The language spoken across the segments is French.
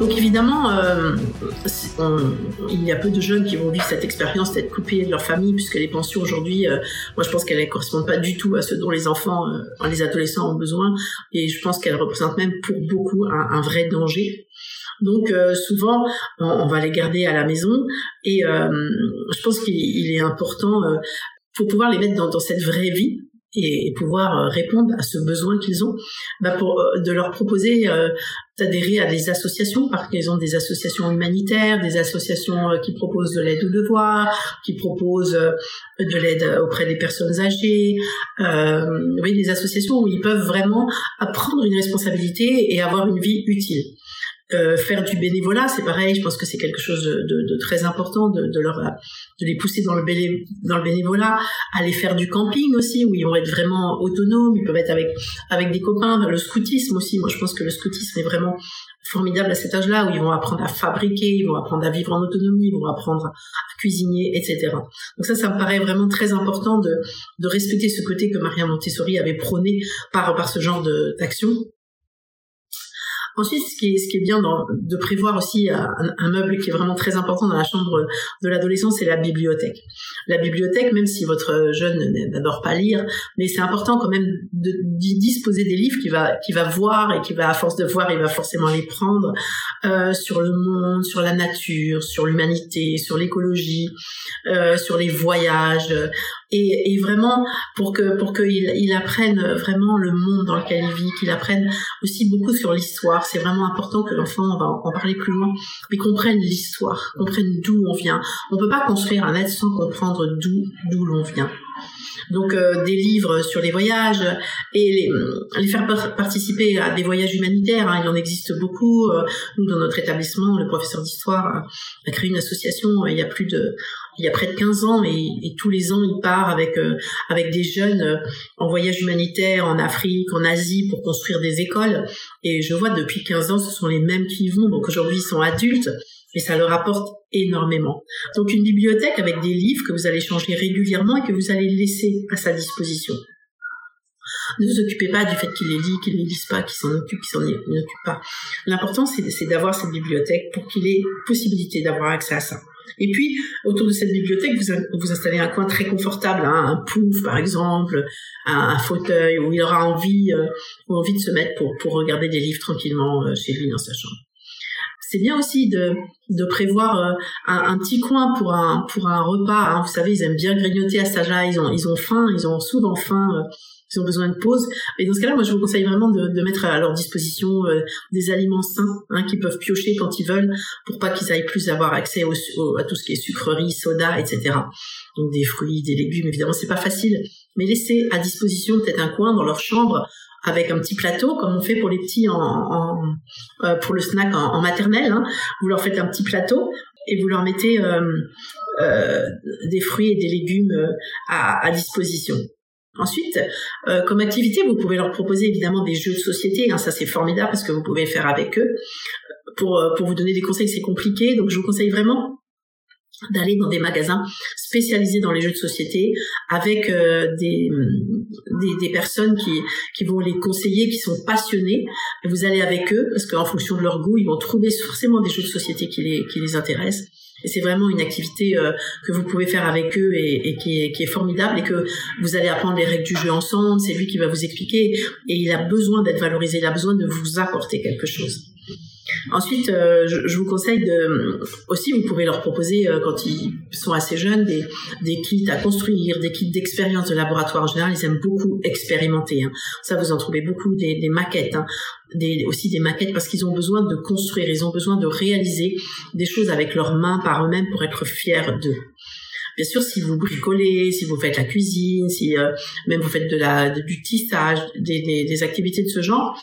Donc évidemment, euh, il y a peu de jeunes qui vont vivre cette expérience d'être coupés de leur famille, puisque les pensions aujourd'hui, euh, moi je pense qu'elles ne correspondent pas du tout à ce dont les enfants, euh, les adolescents ont besoin, et je pense qu'elles représentent même pour beaucoup un, vrai danger. Donc souvent, on, va les garder à la maison, et je pense qu'il est important pour pouvoir les mettre dans cette vraie vie, et, pouvoir euh, répondre à ce besoin qu'ils ont, bah pour euh, de leur proposer euh, d'adhérer à des associations, parce qu'ils ont des associations humanitaires, des associations qui proposent de l'aide aux devoirs, qui proposent de l'aide auprès des personnes âgées, euh, oui, des associations où ils peuvent vraiment prendre une responsabilité et avoir une vie utile. Euh, faire du bénévolat, c'est pareil. Je pense que c'est quelque chose de, de, très important de, de, leur de les pousser dans le, béné, dans le bénévolat. Aller faire du camping aussi, où ils vont être vraiment autonomes. Ils peuvent être avec avec des copains. Le scoutisme aussi. Moi, je pense que le scoutisme est vraiment formidable à cet âge-là, où ils vont apprendre à fabriquer, ils vont apprendre à vivre en autonomie, ils vont apprendre à cuisiner, etc. Donc ça, ça me paraît vraiment très important de, de respecter ce côté que Maria Montessori avait prôné par, par ce genre d'action. Ensuite, ce qui est, bien de prévoir aussi un, un, meuble qui est vraiment très important dans la chambre de l'adolescent, c'est la bibliothèque. La bibliothèque, même si votre jeune n'adore pas lire, mais c'est important quand même de, disposer des livres qu'il va, qu'il voir et qui va, à force de voir, il va forcément les prendre euh, sur le monde, sur la nature, sur l'humanité, sur l'écologie, euh, sur les voyages, et, vraiment pour qu'il il apprenne vraiment le monde dans lequel il vit, qu'il apprenne aussi beaucoup sur l'histoire. C'est vraiment important que l'enfant, en parler plus loin, mais comprenne l'histoire, comprenne d'où on vient. On peut pas construire un être sans comprendre d'où d'où l'on vient donc euh, des livres sur les voyages et les, faire participer à des voyages humanitaires. Hein, il en existe beaucoup. Euh, nous, dans notre établissement, le professeur d'histoire a, créé une association euh, il y a plus de il y a près de 15 ans et, tous les ans il part avec avec des jeunes en voyage humanitaire en Afrique, en Asie pour construire des écoles et je vois depuis 15 ans ce sont les mêmes qui y vont donc aujourd'hui ils sont adultes et ça leur apporte énormément. Donc une bibliothèque avec des livres que vous allez changer régulièrement et que vous allez laisser à sa disposition. Ne vous occupez pas du fait qu'il les lit, qu'il ne les lise pas, qu'il s'en occupe, qu'il s'en occupe pas. L'important, c'est d'avoir cette bibliothèque pour qu'il ait possibilité d'avoir accès à ça. Et puis, autour de cette bibliothèque, vous, vous installez un coin très confortable, hein, un pouf, par exemple, un, fauteuil où il aura envie, euh, envie de se mettre pour, pour regarder des livres tranquillement euh, chez lui dans sa chambre c'est bien aussi de, de prévoir euh, un, petit coin pour un pour un repas. Hein. Vous savez, ils aiment bien grignoter à cet âge-là. Ils ont ils ont faim, ils ont souvent faim. Ils ont besoin de pause. Et dans ce cas-là, moi, je vous conseille vraiment de, de mettre à leur disposition euh, des aliments sains hein, qu'ils peuvent piocher quand ils veulent, pour pas qu'ils aillent plus avoir accès à tout ce qui est sucreries, soda, etc. Donc des fruits, des légumes, évidemment, c'est pas facile. Mais laissez à disposition peut-être un coin dans leur chambre avec un petit plateau, comme on fait pour les petits en, en euh, pour le snack en, maternelle. Hein. Vous leur faites un petit plateau et vous leur mettez euh, euh, des fruits et des légumes euh, à, à disposition. Ensuite, euh, comme activité, vous pouvez leur proposer évidemment des jeux de société. Hein, ça, c'est formidable parce que vous pouvez faire avec eux. Pour, pour vous donner des conseils, c'est compliqué. Donc, je vous conseille vraiment d'aller dans des magasins spécialisés dans les jeux de société avec euh, des, des, personnes qui qui vont les conseiller qui sont passionnés vous allez avec eux parce qu'en fonction de leur goût ils vont trouver forcément des jeux de société qui les qui les intéressent c'est vraiment une activité euh, que vous pouvez faire avec eux et, qui, est, formidable et que vous allez apprendre les règles du jeu ensemble. C'est lui qui va vous expliquer et il a besoin d'être valorisé. Il a besoin de vous apporter quelque chose. Ensuite, euh, je, vous conseille de aussi, vous pouvez leur proposer euh, quand ils sont assez jeunes des, des kits à construire, des kits d'expérience de laboratoire. En général, ils aiment beaucoup expérimenter. Hein. Ça, vous en trouvez beaucoup des, maquettes, hein. des, aussi des maquettes parce qu'ils ont besoin de construire, ils ont besoin de réaliser des choses avec leurs mains par eux-mêmes pour être fiers d'eux. Bien sûr, si vous bricolez, si vous faites la cuisine, si euh, même vous faites de la du tissage, des, des activités de ce genre,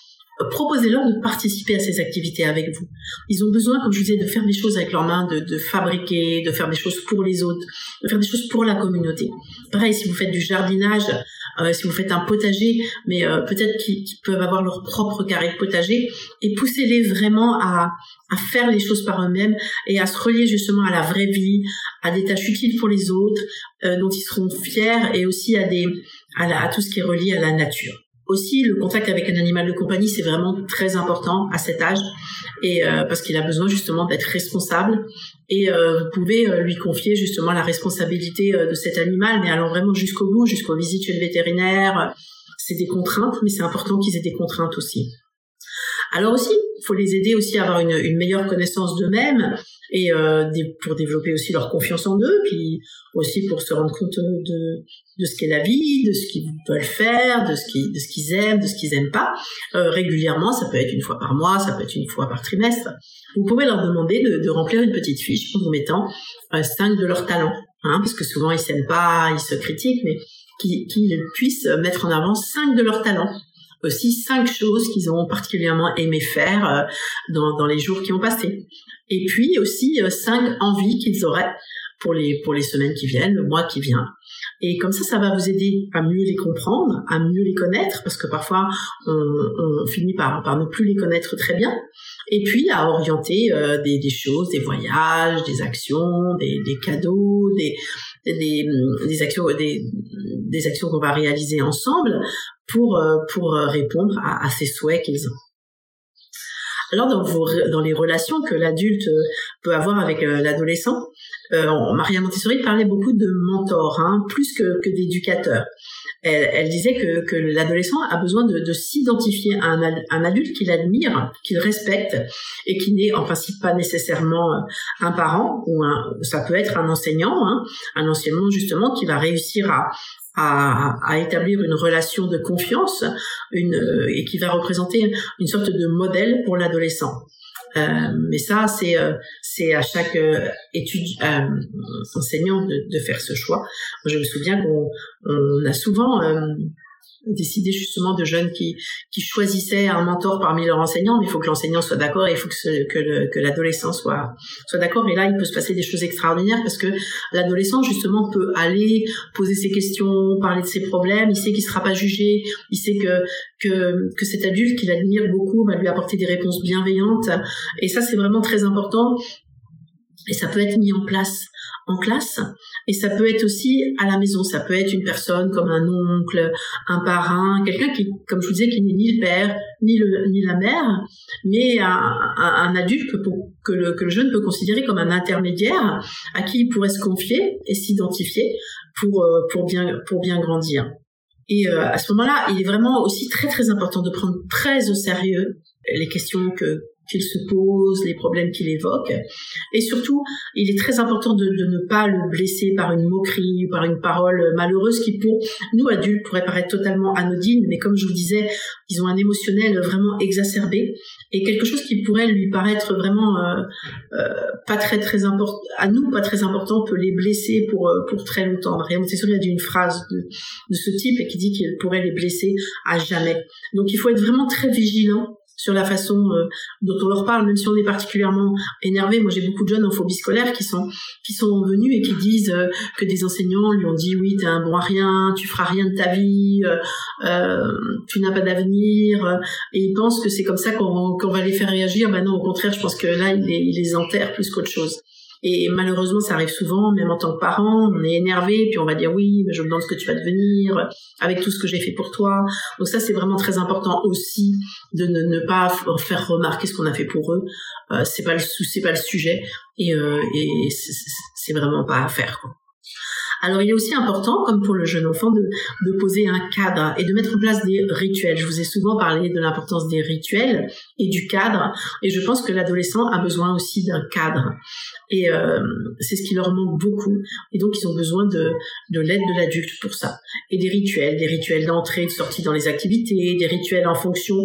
proposez-leur de participer à ces activités avec vous. Ils ont besoin, comme je vous disais, de faire des choses avec leurs mains, de, de, fabriquer, de faire des choses pour les autres, de faire des choses pour la communauté. Pareil, si vous faites du jardinage, euh, si vous faites un potager, mais euh, peut-être qu'ils peuvent avoir leur propre carré de potager, et poussez-les vraiment à, à faire les choses par eux-mêmes et à se relier justement à la vraie vie, à des tâches utiles pour les autres, euh, dont ils seront fiers, et aussi à des à, à tout ce qui est relié à la nature. Aussi, le contact avec un animal de compagnie, c'est vraiment très important à cet âge, et euh, parce qu'il a besoin justement d'être responsable. Et euh, vous pouvez euh, lui confier justement la responsabilité de cet animal, mais allant vraiment jusqu'au bout, jusqu'aux visites chez le vétérinaire. C'est des contraintes, mais c'est important qu'ils aient des contraintes aussi. Alors aussi, il faut les aider aussi à avoir une, meilleure connaissance d'eux-mêmes et euh, pour développer aussi leur confiance en eux, puis aussi pour se rendre compte de, de ce qu'est la vie, de ce qu'ils veulent faire, de ce qu'ils aiment, de ce qu'ils aiment pas. Euh, régulièrement, ça peut être une fois par mois, ça peut être une fois par trimestre. Vous pouvez leur demander de, de remplir une petite fiche en vous mettant euh, cinq de leurs talents, hein, parce que souvent ils s'aiment pas, ils se critiquent, mais qu'ils puissent mettre en avant cinq de leurs talents aussi cinq choses qu'ils ont particulièrement aimé faire euh, dans, dans les jours qui ont passé et puis aussi euh, cinq envies qu'ils auraient pour les pour les semaines qui viennent, le mois qui vient. Et comme ça, ça va vous aider à mieux les comprendre, à mieux les connaître, parce que parfois on, on finit par par ne plus les connaître très bien. Et puis à orienter euh, des, des, choses, des voyages, des actions, des, des cadeaux, des, actions, des, actions qu'on va réaliser ensemble pour euh, pour répondre à, ces souhaits qu'ils ont. Alors dans, les relations que l'adulte euh, peut avoir avec euh, l'adolescent, euh, Maria Montessori parlait beaucoup de mentor, hein, plus que, que d'éducateur. Elle, elle, disait que, que l'adolescent a besoin de, de s'identifier à un, un adulte qu'il admire, qu'il respecte et qui n'est en principe pas nécessairement euh, un parent ou un, ça peut être un enseignant, hein, un enseignant justement qui va réussir à, à, à, établir une relation de confiance une, et qui va représenter une sorte de modèle pour l'adolescent. Euh, mais ça, c'est euh, c'est à chaque euh, étude enseignant de, de, faire ce choix. je me souviens qu'on on a souvent décider justement de jeunes qui, qui choisissaient un mentor parmi leurs enseignants, mais il faut que l'enseignant soit d'accord et il faut que, que, l'adolescent soit, soit d'accord. Et là, il peut se passer des choses extraordinaires parce que l'adolescent, justement, peut aller poser ses questions, parler de ses problèmes, il sait qu'il sera pas jugé, il sait que, que, que cet adulte qu'il admire beaucoup va lui apporter des réponses bienveillantes. Et ça, c'est vraiment très important. Et ça peut être mis en place en classe. Et ça peut être aussi à la maison. Ça peut être une personne comme un oncle un parrain quelqu'un qui comme je vous disais qui n'est ni le père ni le ni la mère mais un, adulte que, que, le, que le jeune peut considérer comme un intermédiaire à qui il pourrait se confier et s'identifier pour euh, pour bien pour bien grandir. Et euh, à ce moment-là, il est vraiment aussi très très important de prendre très au sérieux les questions que qu'il se pose, les problèmes qu'il évoque. Et surtout, il est très important de, ne pas le blesser par une moquerie ou par une parole malheureuse qui, pour nous adultes, pourrait paraître totalement anodine. Mais comme je vous disais, ils ont un émotionnel vraiment exacerbé et quelque chose qui pourrait lui paraître vraiment euh, euh, pas très très important à nous pas très important peut les blesser pour euh, pour très longtemps. Maria Montessori a dit une phrase de, ce type et qui dit qu'il pourrait les blesser à jamais. Donc il faut être vraiment très vigilant sur la façon euh, dont on leur parle, même si on est particulièrement énervé. Moi, j'ai beaucoup de jeunes en phobie scolaire qui sont qui sont venus et qui disent euh, que des enseignants lui ont dit oui, t'es un bon à rien, tu feras rien de ta vie, euh, tu n'as pas d'avenir, et ils pensent que c'est comme ça qu'on qu'on va les faire réagir. Ben non, au contraire, je pense que là, il les, il les enterre plus qu'autre chose. Et malheureusement, ça arrive souvent, même en tant que parent, on est énervé, puis on va dire oui, je me demande ce que tu vas devenir, avec tout ce que j'ai fait pour toi. Donc ça, c'est vraiment très important aussi de ne, pas faire remarquer ce qu'on a fait pour eux. Euh, c'est pas le c'est pas le sujet, et, euh, c'est vraiment pas à faire. Alors il est aussi important, comme pour le jeune enfant, de, poser un cadre et de mettre en place des rituels. Je vous ai souvent parlé de l'importance des rituels et du cadre, et je pense que l'adolescent a besoin aussi d'un cadre. Et euh, c'est ce qui leur manque beaucoup. Et donc ils ont besoin de, de l'aide de l'adulte pour ça. Et des rituels, des rituels d'entrée, de sortie dans les activités, des rituels en fonction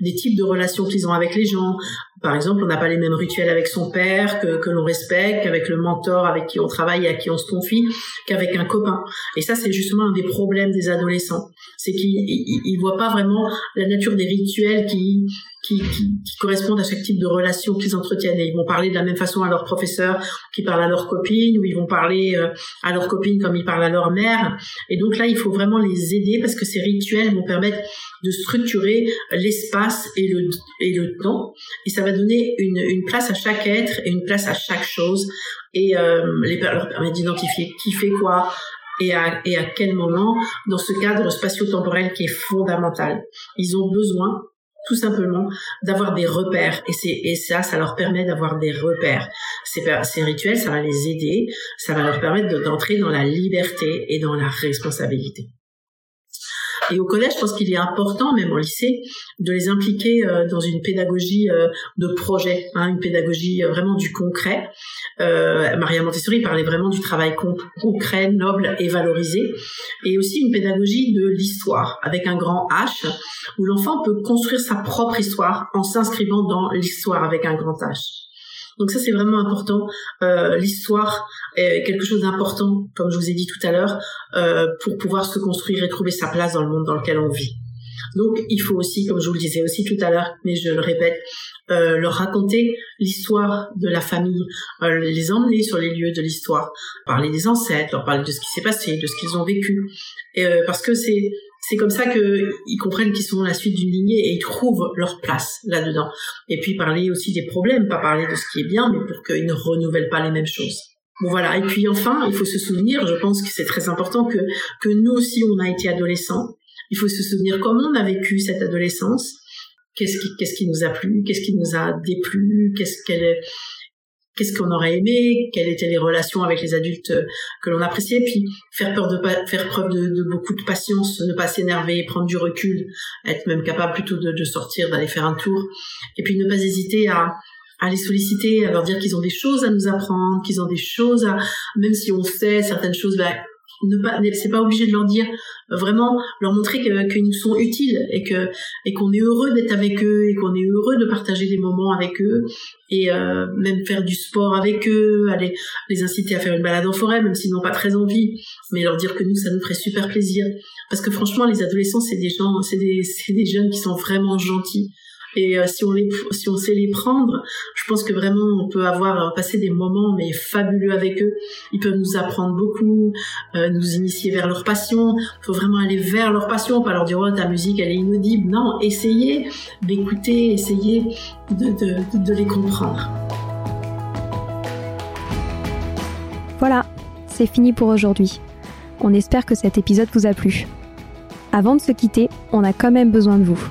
des types de relations qu'ils ont avec les gens. Par exemple, on n'a pas les mêmes rituels avec son père que, que l'on respecte, qu'avec le mentor avec qui on travaille et à qui on se confie, qu'avec un copain. Et ça, c'est justement un des problèmes des adolescents. C'est qu'ils ne voient pas vraiment la nature des rituels qui, qui, qui, correspondent à chaque type de relation qu'ils entretiennent. Et ils vont parler de la même façon à leurs professeurs qui parlent à leurs copines, ou ils vont parler euh, à leurs copines comme ils parlent à leur mère. Et donc là, il faut vraiment les aider parce que ces rituels vont permettre de structurer l'espace et le, et le temps. Et ça va donner une, une place à chaque être et une place à chaque chose. Et euh, les, leur permet d'identifier qui fait quoi, et à, et à quel moment dans ce cadre spatio-temporel qui est fondamental. Ils ont besoin tout simplement d'avoir des repères. Et c'est et ça ça leur permet d'avoir des repères. Ces, ces rituels ça va les aider. Ça va leur permettre d'entrer dans la liberté et dans la responsabilité et au collège, je pense qu'il est important, même au lycée, de les impliquer euh, dans une pédagogie euh, de projet, hein, une pédagogie euh, vraiment du concret. Maria Montessori parlait vraiment du travail concret, noble et valorisé, et aussi une pédagogie de l'histoire avec un grand H, où l'enfant peut construire sa propre histoire en s'inscrivant dans l'histoire avec un grand H. Donc ça, c'est vraiment important. Euh, L'histoire est quelque chose d'important, comme je vous ai dit tout à l'heure, euh, pour pouvoir se construire et trouver sa place dans le monde dans lequel on vit. Donc il faut aussi, comme je vous le disais aussi tout à l'heure, mais je le répète, euh, leur raconter l'histoire de la famille, les emmener sur les lieux de l'histoire, parler des ancêtres, leur parler de ce qui s'est passé, de ce qu'ils ont vécu, parce que c'est c'est comme ça qu'ils comprennent qu'ils sont la suite d'une lignée et ils trouvent leur place là-dedans. Et puis parler aussi des problèmes, pas parler de ce qui est bien, mais pour qu'ils ne renouvellent pas les mêmes choses. Bon voilà. Et puis enfin, il faut se souvenir, je pense que c'est très important que que nous aussi on a été adolescents. Il faut se souvenir comment on a vécu cette adolescence. Qu'est-ce qui qu'est-ce qui nous a plu, qu'est-ce qui nous a déplu, qu'est-ce qu'elle qu'est-ce qu'on aurait aimé, quelles étaient les relations avec les adultes euh, que l'on appréciait, puis faire peur de faire preuve de, beaucoup de patience, ne pas s'énerver, prendre du recul, être même capable plutôt de, sortir, d'aller faire un tour, et puis ne pas hésiter à, les solliciter, à leur dire qu'ils ont des choses à nous apprendre, qu'ils ont des choses à, même si on sait certaines choses, bah, ne pas c'est pas obligé de leur dire vraiment leur montrer qu'ils nous sont utiles et que et qu'on est heureux d'être avec eux et qu'on est heureux de partager des moments avec eux et euh, même faire du sport avec eux aller les inciter à faire une balade en forêt même s'ils n'ont pas très envie mais leur dire que nous ça nous ferait super plaisir. Parce que franchement les adolescents c'est des gens c'est des c'est des jeunes qui sont vraiment gentils et euh, si on les, si on sait les prendre, je pense que vraiment on peut avoir euh, passé des moments mais fabuleux avec eux. Ils peuvent nous apprendre beaucoup, euh, nous initier vers leur passion. Il faut vraiment aller vers leur passion, pas leur dire oh ta musique elle est inaudible. Non, essayez d'écouter, essayez de, de, de les comprendre. Voilà, c'est fini pour aujourd'hui. On espère que cet épisode vous a plu. Avant de se quitter, on a quand même besoin de vous.